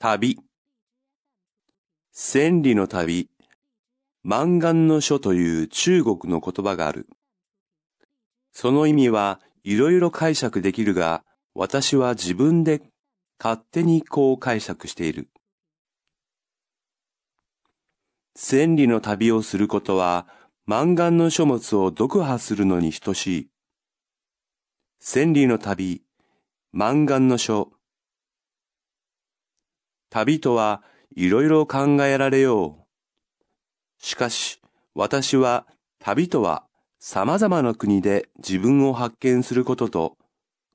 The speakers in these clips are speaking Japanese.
旅。千里の旅、満願の書という中国の言葉がある。その意味はいろいろ解釈できるが、私は自分で勝手にこう解釈している。千里の旅をすることは、満願の書物を読破するのに等しい。千里の旅、満願の書。旅とはいろいろ考えられよう。しかし、私は旅とは様々な国で自分を発見することと、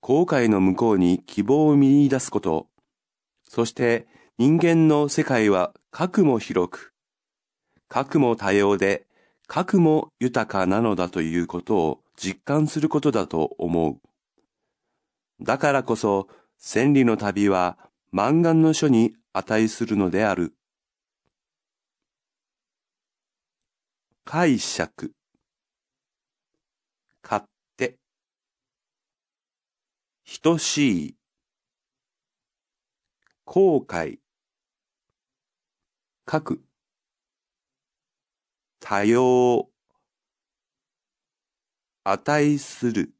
後悔の向こうに希望を見出すこと、そして人間の世界は核も広く、核も多様で、核も豊かなのだということを実感することだと思う。だからこそ、千里の旅は満願の書に値するのである。解釈。勝手等しい。後悔。書く。多様値する。